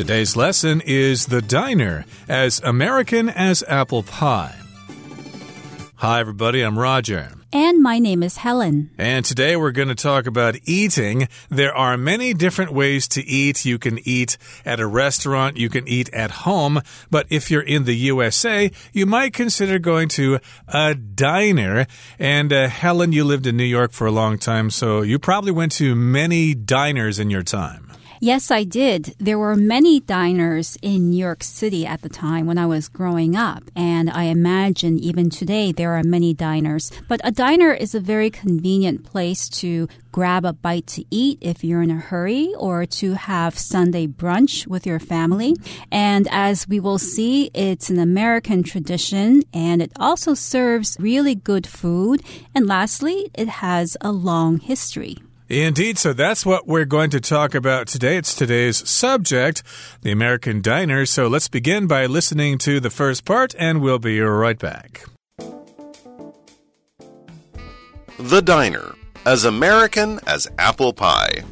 Today's lesson is The Diner, as American as apple pie. Hi, everybody, I'm Roger. And my name is Helen. And today we're going to talk about eating. There are many different ways to eat. You can eat at a restaurant, you can eat at home, but if you're in the USA, you might consider going to a diner. And uh, Helen, you lived in New York for a long time, so you probably went to many diners in your time. Yes, I did. There were many diners in New York City at the time when I was growing up. And I imagine even today there are many diners. But a diner is a very convenient place to grab a bite to eat if you're in a hurry or to have Sunday brunch with your family. And as we will see, it's an American tradition and it also serves really good food. And lastly, it has a long history. Indeed, so that's what we're going to talk about today. It's today's subject, the American diner. So let's begin by listening to the first part, and we'll be right back. The Diner, as American as apple pie.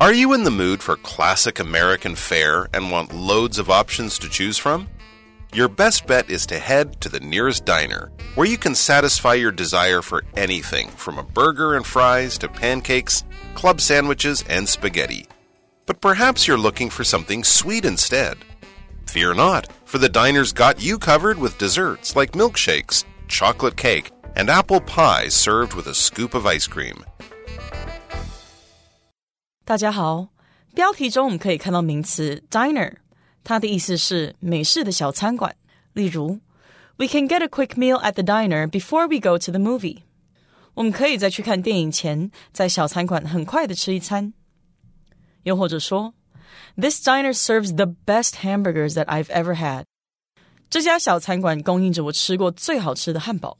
Are you in the mood for classic American fare and want loads of options to choose from? Your best bet is to head to the nearest diner, where you can satisfy your desire for anything from a burger and fries to pancakes, club sandwiches, and spaghetti. But perhaps you're looking for something sweet instead. Fear not, for the diner's got you covered with desserts like milkshakes, chocolate cake, and apple pie served with a scoop of ice cream. 大家好，标题中我们可以看到名词 diner。 它的意思是美式的小餐馆。例如，We can get a quick meal at the diner before we go to the movie。我们可以在去看电影前，在小餐馆很快的吃一餐。又或者说，This diner serves the best hamburgers that I've ever had。这家小餐馆供应着我吃过最好吃的汉堡。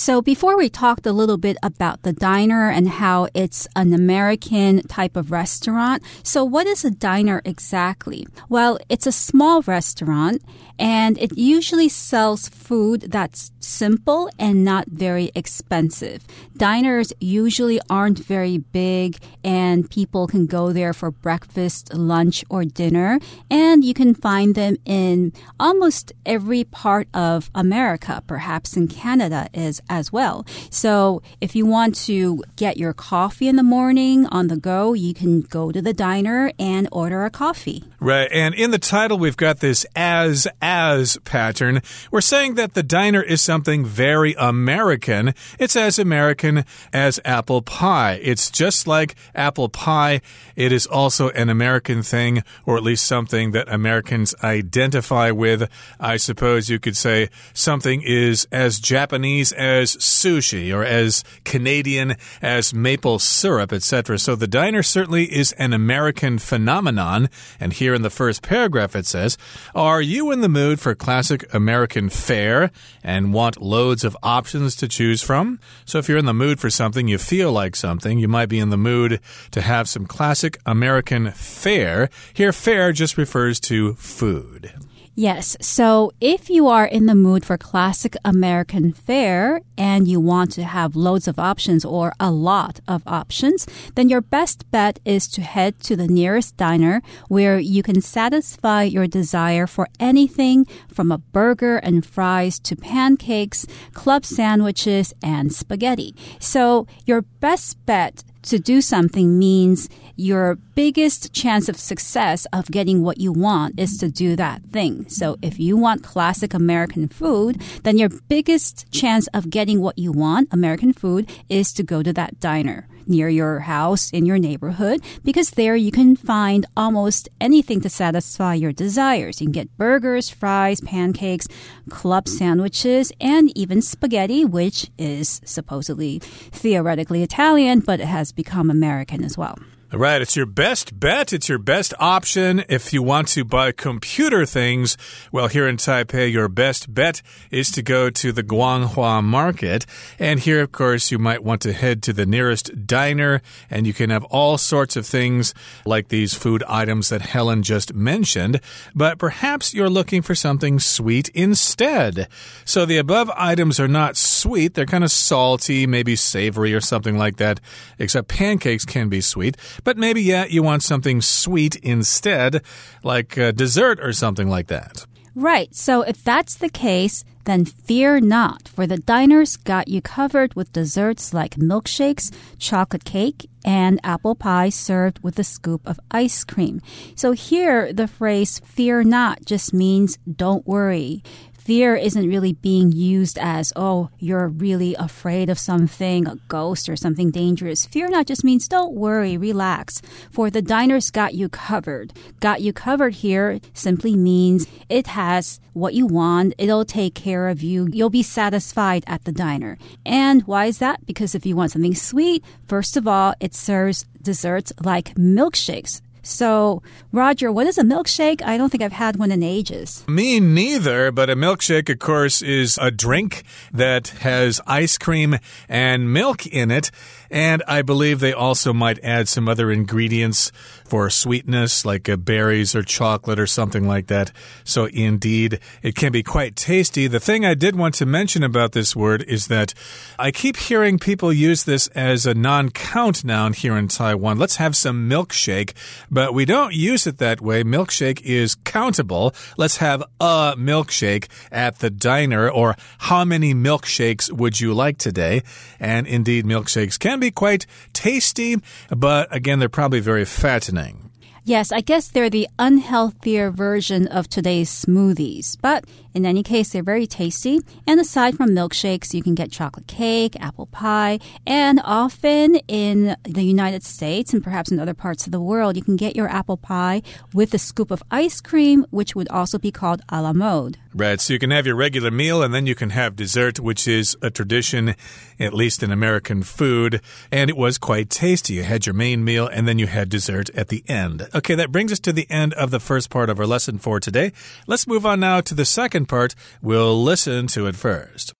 So before we talked a little bit about the diner and how it's an American type of restaurant. So what is a diner exactly? Well, it's a small restaurant and it usually sells food that's simple and not very expensive. Diners usually aren't very big and people can go there for breakfast, lunch, or dinner. And you can find them in almost every part of America, perhaps in Canada is as well. So if you want to get your coffee in the morning on the go, you can go to the diner and order a coffee. Right. And in the title, we've got this as as pattern. We're saying that the diner is something very American. It's as American as apple pie. It's just like apple pie. It is also an American thing, or at least something that Americans identify with. I suppose you could say something is as Japanese as sushi or as Canadian as maple syrup, etc. So the diner certainly is an American phenomenon. And here in the first paragraph it says, Are you in the mood for classic American fare and want loads of options to choose from. So if you're in the mood for something, you feel like something, you might be in the mood to have some classic American fare. Here, fare just refers to food. Yes. So if you are in the mood for classic American fare and you want to have loads of options or a lot of options, then your best bet is to head to the nearest diner where you can satisfy your desire for anything from a burger and fries to pancakes, club sandwiches, and spaghetti. So your best bet to do something means your biggest chance of success of getting what you want is to do that thing. So if you want classic American food, then your biggest chance of getting what you want, American food, is to go to that diner near your house in your neighborhood because there you can find almost anything to satisfy your desires. You can get burgers, fries, pancakes, club sandwiches, and even spaghetti, which is supposedly theoretically Italian, but it has become American as well. Right. It's your best bet. It's your best option. If you want to buy computer things, well, here in Taipei, your best bet is to go to the Guanghua market. And here, of course, you might want to head to the nearest diner and you can have all sorts of things like these food items that Helen just mentioned. But perhaps you're looking for something sweet instead. So the above items are not sweet. They're kind of salty, maybe savory or something like that, except pancakes can be sweet. But maybe, yeah, you want something sweet instead, like a dessert or something like that. Right. So if that's the case, then fear not, for the diners got you covered with desserts like milkshakes, chocolate cake, and apple pie served with a scoop of ice cream. So here, the phrase fear not just means don't worry fear isn't really being used as, oh, you're really afraid of something, a ghost or something dangerous. Fear not just means don't worry, relax. For the diners got you covered. Got you covered here simply means it has what you want. It'll take care of you. You'll be satisfied at the diner. And why is that? Because if you want something sweet, first of all, it serves desserts like milkshakes. So, Roger, what is a milkshake? I don't think I've had one in ages. Me neither, but a milkshake, of course, is a drink that has ice cream and milk in it. And I believe they also might add some other ingredients for sweetness, like uh, berries or chocolate or something like that. So, indeed, it can be quite tasty. The thing I did want to mention about this word is that I keep hearing people use this as a non count noun here in Taiwan. Let's have some milkshake, but we don't use it that way. Milkshake is countable. Let's have a milkshake at the diner, or how many milkshakes would you like today? And indeed, milkshakes can be quite tasty, but again, they're probably very fattening. Yes, I guess they're the unhealthier version of today's smoothies. But in any case, they're very tasty. And aside from milkshakes, you can get chocolate cake, apple pie, and often in the United States and perhaps in other parts of the world, you can get your apple pie with a scoop of ice cream, which would also be called a la mode. Right, so you can have your regular meal and then you can have dessert, which is a tradition, at least in American food. And it was quite tasty. You had your main meal and then you had dessert at the end. Okay, that brings us to the end of the first part of our lesson for today. Let's move on now to the second part. We'll listen to it first.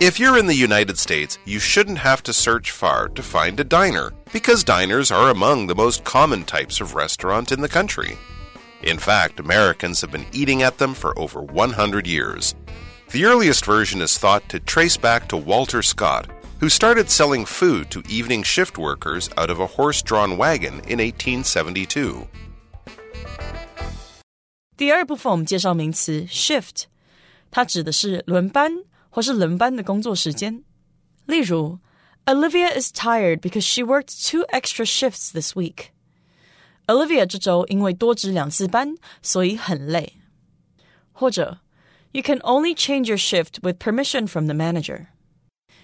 If you're in the United States, you shouldn't have to search far to find a diner, because diners are among the most common types of restaurant in the country. In fact, Americans have been eating at them for over 100 years. The earliest version is thought to trace back to Walter Scott, who started selling food to evening shift workers out of a horse drawn wagon in 1872. 第二部分我们介绍名词 shift，它指的是轮班或是轮班的工作时间。例如，Olivia is tired because she worked two extra shifts this week. Olivia 这周因为多值两次班，所以很累。或者，You can only change your shift with permission from the manager.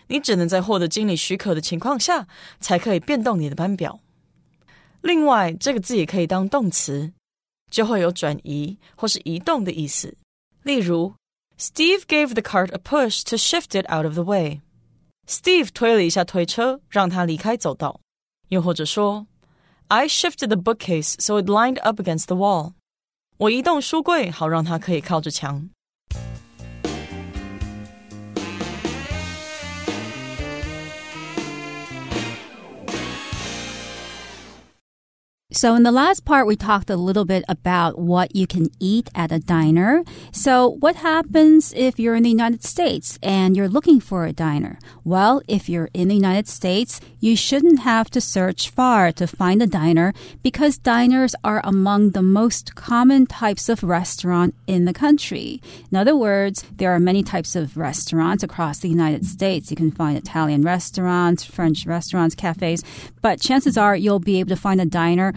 你只能在获得经理许可的情况下，才可以变动你的班表。另外，这个字也可以当动词。就会有转移或是移动的意思。例如，Steve gave the cart a push to shift it out of the way。Steve 推了一下推车，让它离开走道。又或者说，I shifted the bookcase so it lined up against the wall。我移动书柜，好让它可以靠着墙。So, in the last part, we talked a little bit about what you can eat at a diner. So, what happens if you're in the United States and you're looking for a diner? Well, if you're in the United States, you shouldn't have to search far to find a diner because diners are among the most common types of restaurant in the country. In other words, there are many types of restaurants across the United States. You can find Italian restaurants, French restaurants, cafes, but chances are you'll be able to find a diner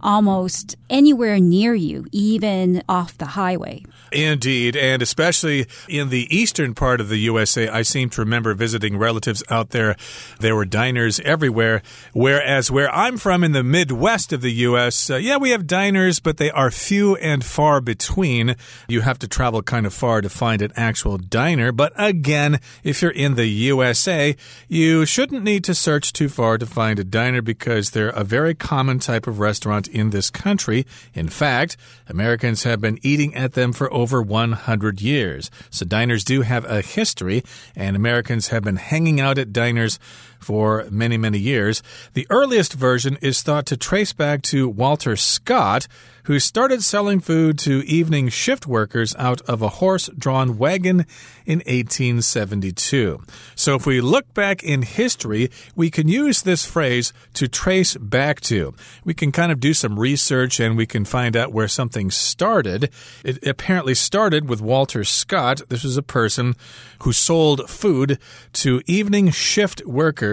almost anywhere near you, even off the highway. Indeed, and especially in the eastern part of the USA, I seem to remember visiting relatives out there. There were diners everywhere. Whereas where I'm from in the Midwest of the US, uh, yeah, we have diners, but they are few and far between. You have to travel kind of far to find an actual diner. But again, if you're in the USA, you shouldn't need to search too far to find a diner because they're a very common type of restaurant in this country. In fact, Americans have been eating at them for over 100 years. So diners do have a history, and Americans have been hanging out at diners for many, many years. The earliest version is thought to trace back to Walter Scott who started selling food to evening shift workers out of a horse drawn wagon in 1872. So if we look back in history, we can use this phrase to trace back to. We can kind of do some research and we can find out where something started. It apparently started with Walter Scott. This was a person who sold food to evening shift workers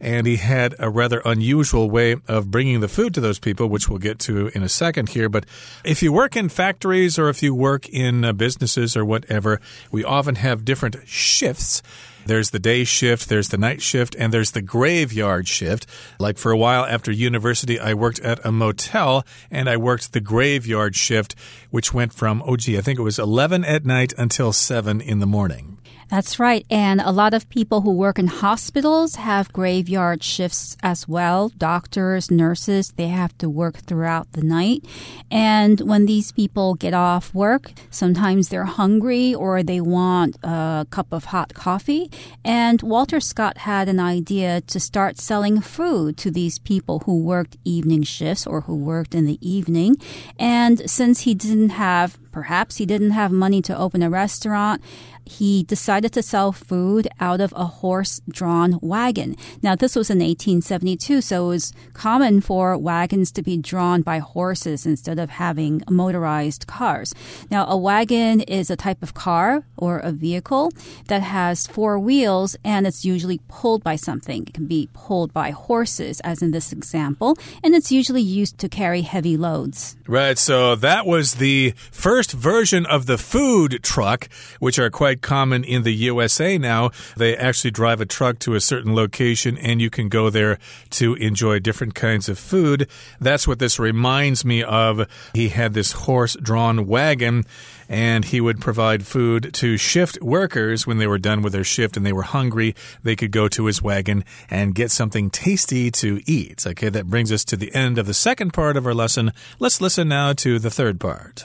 and he had a rather unusual way of bringing the food to those people, which we'll get to in a second here. But if you work in factories or if you work in uh, businesses or whatever, we often have different shifts. There's the day shift, there's the night shift, and there's the graveyard shift. Like for a while after university, I worked at a motel and I worked the graveyard shift, which went from, oh gee, I think it was 11 at night until 7 in the morning. That's right. And a lot of people who work in hospitals have graveyard shifts as well. Doctors, nurses, they have to work throughout the night. And when these people get off work, sometimes they're hungry or they want a cup of hot coffee. And Walter Scott had an idea to start selling food to these people who worked evening shifts or who worked in the evening. And since he didn't have, perhaps he didn't have money to open a restaurant, he decided to sell food out of a horse drawn wagon. Now, this was in 1872, so it was common for wagons to be drawn by horses instead of having motorized cars. Now, a wagon is a type of car or a vehicle that has four wheels and it's usually pulled by something. It can be pulled by horses, as in this example, and it's usually used to carry heavy loads. Right, so that was the first version of the food truck, which are quite quite common in the USA now. They actually drive a truck to a certain location and you can go there to enjoy different kinds of food. That's what this reminds me of. He had this horse drawn wagon and he would provide food to shift workers when they were done with their shift and they were hungry. They could go to his wagon and get something tasty to eat. Okay, that brings us to the end of the second part of our lesson. Let's listen now to the third part.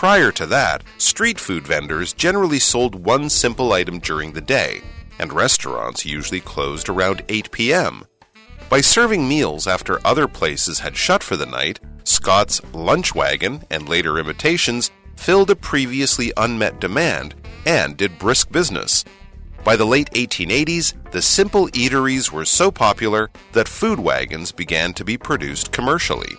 Prior to that, street food vendors generally sold one simple item during the day, and restaurants usually closed around 8 p.m. By serving meals after other places had shut for the night, Scott's lunch wagon and later imitations filled a previously unmet demand and did brisk business. By the late 1880s, the simple eateries were so popular that food wagons began to be produced commercially.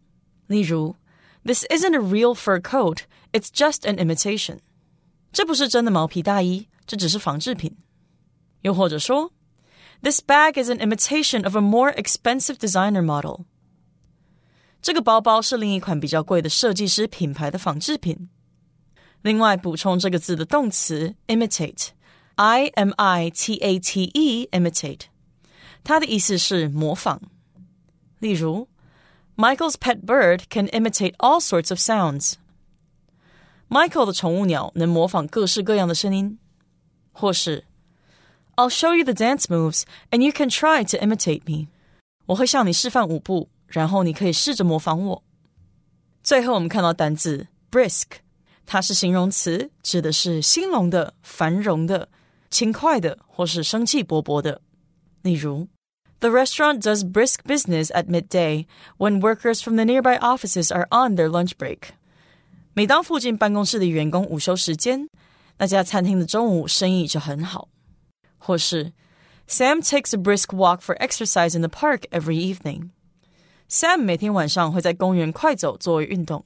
例如，This isn't a real fur coat; it's just an imitation. 这不是真的毛皮大衣，这只是仿制品。又或者说，This bag is an imitation of a more expensive designer model. 这个包包是另一款比较贵的设计师品牌的仿制品。另外，补充这个字的动词 imitate，i m i t a t e，imitate，它的意思是模仿。例如。 Michael's pet bird can imitate all sorts of sounds. Michael 的宠物鸟能模仿各式各样的声音，或是 I'll show you the dance moves and you can try to imitate me. 我会向你示范舞步，然后你可以试着模仿我。最后，我们看到单字 brisk，它是形容词，指的是兴隆的、繁荣的、轻快的，或是生气勃勃的。例如 the restaurant does brisk business at midday when workers from the nearby offices are on their lunch break. 每当附近办公室的员工午休时间，那家餐厅的中午生意就很好。或是 Sam takes a brisk walk for exercise in the park every evening. Sam 每天晚上会在公园快走作为运动。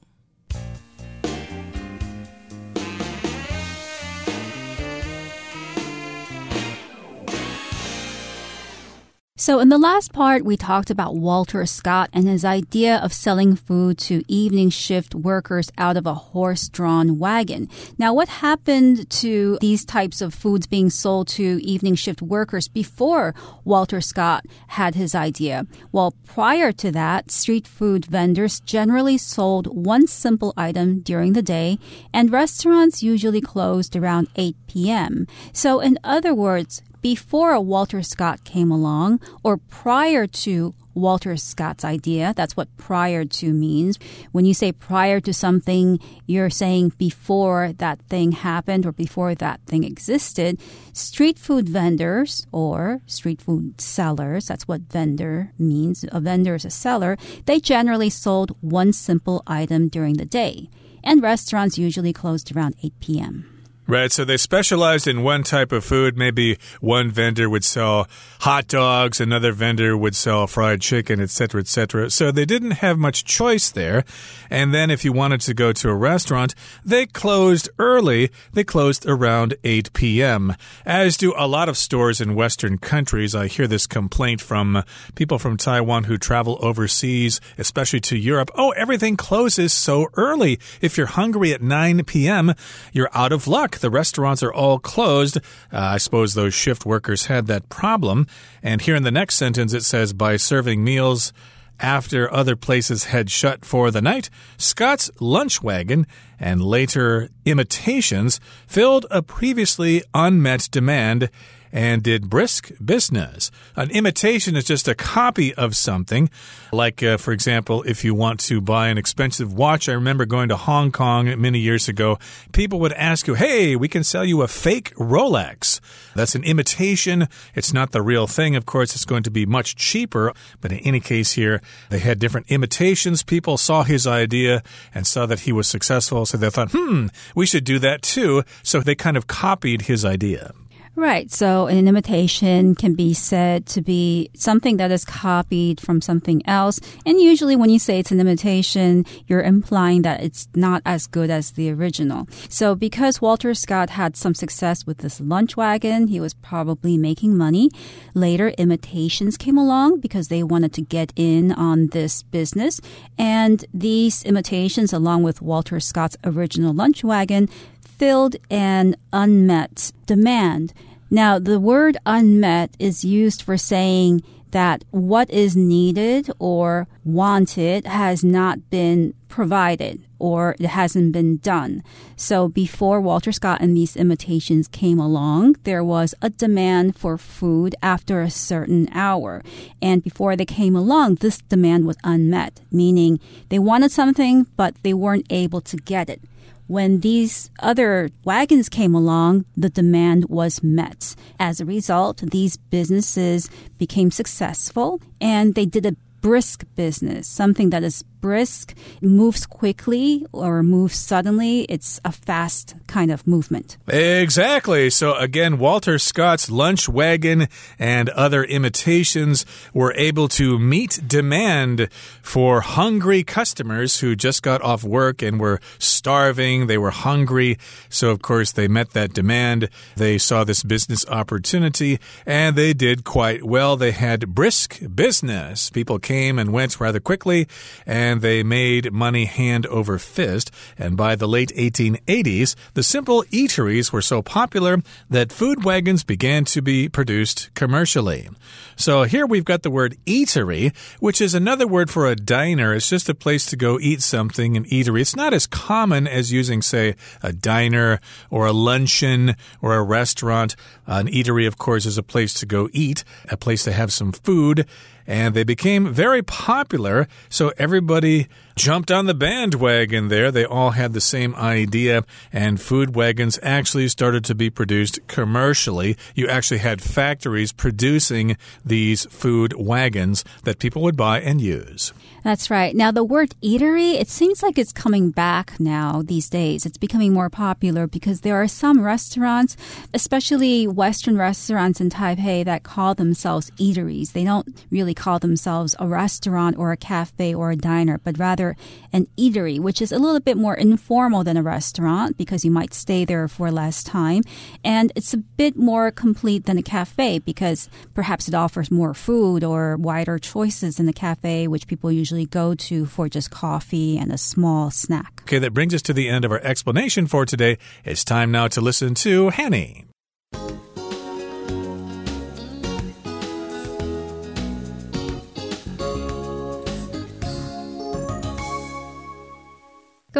So, in the last part, we talked about Walter Scott and his idea of selling food to evening shift workers out of a horse drawn wagon. Now, what happened to these types of foods being sold to evening shift workers before Walter Scott had his idea? Well, prior to that, street food vendors generally sold one simple item during the day, and restaurants usually closed around 8 p.m. So, in other words, before a Walter Scott came along or prior to Walter Scott's idea. That's what prior to means. When you say prior to something, you're saying before that thing happened or before that thing existed. Street food vendors or street food sellers, that's what vendor means. A vendor is a seller. They generally sold one simple item during the day. And restaurants usually closed around 8 p.m. Right. So they specialized in one type of food. Maybe one vendor would sell hot dogs, another vendor would sell fried chicken, etc., etc. So they didn't have much choice there. And then if you wanted to go to a restaurant, they closed early. They closed around 8 p.m. As do a lot of stores in Western countries. I hear this complaint from people from Taiwan who travel overseas, especially to Europe. Oh, everything closes so early. If you're hungry at 9 p.m., you're out of luck. The restaurants are all closed. Uh, I suppose those shift workers had that problem. And here in the next sentence, it says by serving meals after other places had shut for the night, Scott's lunch wagon and later imitations filled a previously unmet demand and did brisk business. An imitation is just a copy of something. Like, uh, for example, if you want to buy an expensive watch, I remember going to Hong Kong many years ago, people would ask you, hey, we can sell you a fake Rolex. That's an imitation. It's not the real thing. Of course, it's going to be much cheaper. But in any case, here, they had different imitations. People saw his idea and saw that he was successful. So they thought, hmm, we should do that too. So they kind of copied his idea. Right. So an imitation can be said to be something that is copied from something else. And usually when you say it's an imitation, you're implying that it's not as good as the original. So because Walter Scott had some success with this lunch wagon, he was probably making money. Later, imitations came along because they wanted to get in on this business. And these imitations, along with Walter Scott's original lunch wagon, filled an unmet demand. Now, the word unmet is used for saying that what is needed or wanted has not been provided or it hasn't been done. So before Walter Scott and these imitations came along, there was a demand for food after a certain hour. And before they came along, this demand was unmet, meaning they wanted something, but they weren't able to get it when these other wagons came along, the demand was met. As a result, these businesses became successful and they did a brisk business, something that is brisk, moves quickly or moves suddenly. It's a fast kind of movement. Exactly. So again, Walter Scott's lunch wagon and other imitations were able to meet demand for hungry customers who just got off work and were starving. They were hungry. So of course they met that demand. They saw this business opportunity and they did quite well. They had brisk business. People came and went rather quickly and and they made money hand over fist. And by the late 1880s, the simple eateries were so popular that food wagons began to be produced commercially. So here we've got the word eatery, which is another word for a diner. It's just a place to go eat something, an eatery. It's not as common as using, say, a diner or a luncheon or a restaurant. An eatery, of course, is a place to go eat, a place to have some food and they became very popular. So everybody jumped on the bandwagon there. They all had the same idea, and food wagons actually started to be produced commercially. You actually had factories producing these food wagons that people would buy and use. That's right. Now, the word eatery, it seems like it's coming back now these days. It's becoming more popular because there are some restaurants, especially Western restaurants in Taipei, that call themselves eateries. They don't really call themselves a restaurant or a cafe or a diner, but rather an eatery, which is a little bit more informal than a restaurant because you might stay there for less time. And it's a bit more complete than a cafe because perhaps it offers more food or wider choices than the cafe, which people usually go to for just coffee and a small snack. Okay, that brings us to the end of our explanation for today. It's time now to listen to Hanny.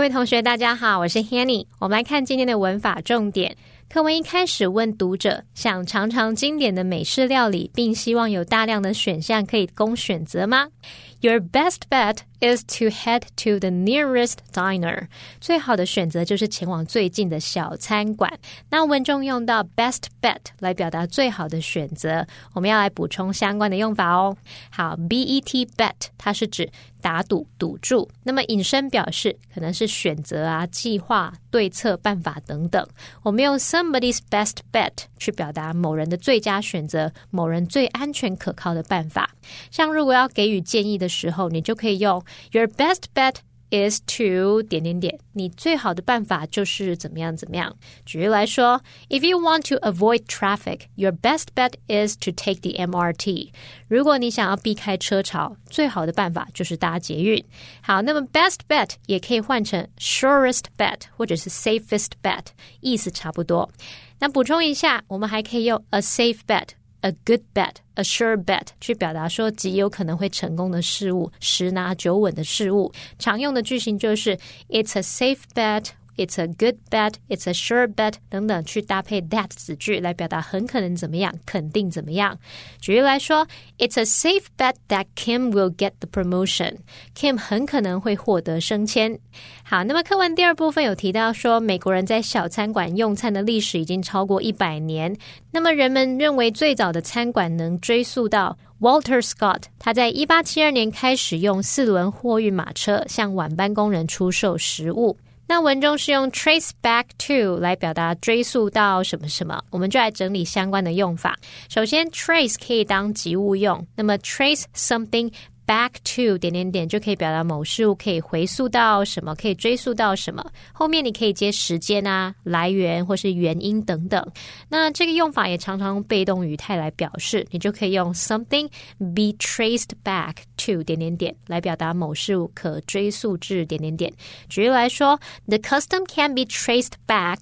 位同学，大家好，我是 Hanny。我们来看今天的文法重点。课文一开始问读者想尝尝经典的美式料理，并希望有大量的选项可以供选择吗？Your best bet is to head to the nearest diner。最好的选择就是前往最近的小餐馆。那文中用到 best bet 来表达最好的选择，我们要来补充相关的用法哦。好，bet bet 它是指打赌、赌注，那么引申表示可能是选择啊、计划、对策、办法等等。我们用 somebody's best bet 去表达某人的最佳选择、某人最安全可靠的办法。像如果要给予建议的时候，你就可以用 Your best bet is to 点点点。你最好的办法就是怎么样怎么样。举例来说，If you want to avoid traffic, your best bet is to take the MRT。如果你想要避开车潮，最好的办法就是搭捷运。好，那么 best bet 也可以换成 surest bet 或者是 safest bet，意思差不多。那补充一下，我们还可以用 a safe bet。a good bet, a sure bet 去表达说极有可能会成功的事物，十拿九稳的事物。常用的句型就是 It's a safe bet It's a good bet, it's a sure bet 等等，去搭配 that 子句来表达很可能怎么样，肯定怎么样。举例来说，It's a safe bet that Kim will get the promotion. Kim 很可能会获得升迁。好，那么课文第二部分有提到说，美国人在小餐馆用餐的历史已经超过一百年。那么人们认为最早的餐馆能追溯到 Walter Scott，他在一八七二年开始用四轮货运马车向晚班工人出售食物。那文中是用 trace back to 来表达追溯到什么什么，我们就来整理相关的用法。首先，trace 可以当及物用，那么 trace something。Back to 点点点就可以表达某事物可以回溯到什么，可以追溯到什么。后面你可以接时间啊、来源或是原因等等。那这个用法也常常用被动语态来表示，你就可以用 something be traced back to 点点点来表达某事物可追溯至点点点。举例来说，The custom can be traced back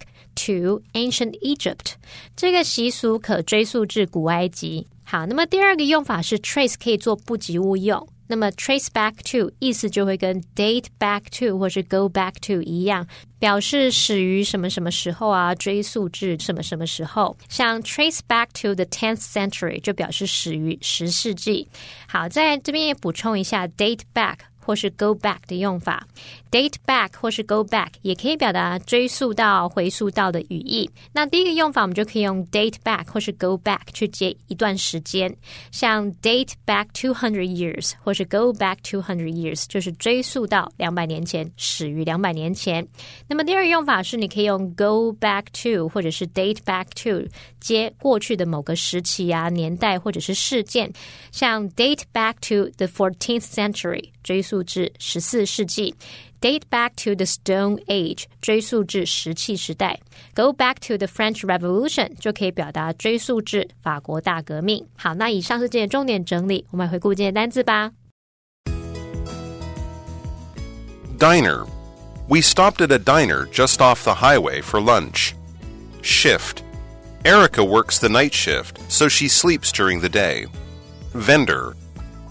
to ancient Egypt。这个习俗可追溯至古埃及。好，那么第二个用法是 trace 可以做不及物用。那么 trace back to 意思就会跟 date back to 或是 go back to 一样，表示始于什么什么时候啊，追溯至什么什么时候。像 trace back to the tenth century 就表示始于十世纪。好，在这边也补充一下 date back。或是 go back 的用法，date back 或是 go back 也可以表达追溯到、回溯到的语义。那第一个用法，我们就可以用 date back 或是 go back 去接一段时间，像 date back two hundred years 或是 go back two hundred years，就是追溯到两百年前，始于两百年前。那么第二个用法是，你可以用 go back to 或者是 date back to 接过去的某个时期啊、年代或者是事件，像 date back to the fourteenth century。追溯至十四世纪 ，date back to the Stone Age，追溯至石器时代；go back to the French Revolution，就可以表达追溯至法国大革命。好，那以上是今天重点整理，我们来回顾今天单词吧。Diner. We stopped at a diner just off the highway for lunch. Shift. Erica works the night shift, so she sleeps during the day. Vendor.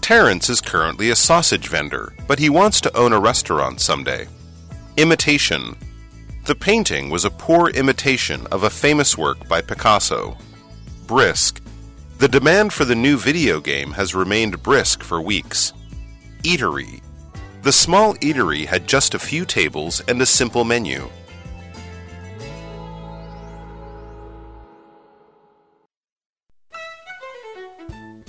Terrence is currently a sausage vendor, but he wants to own a restaurant someday. Imitation. The painting was a poor imitation of a famous work by Picasso. Brisk. The demand for the new video game has remained brisk for weeks. Eatery. The small eatery had just a few tables and a simple menu.